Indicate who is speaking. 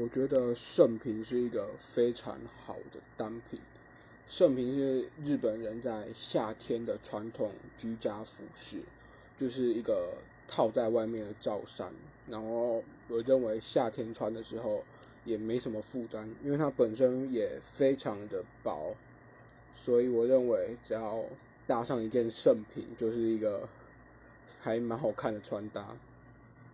Speaker 1: 我觉得盛平是一个非常好的单品。盛平是日本人在夏天的传统居家服饰，就是一个套在外面的罩衫。然后我认为夏天穿的时候也没什么负担，因为它本身也非常的薄，所以我认为只要搭上一件盛平，就是一个还蛮好看的穿搭。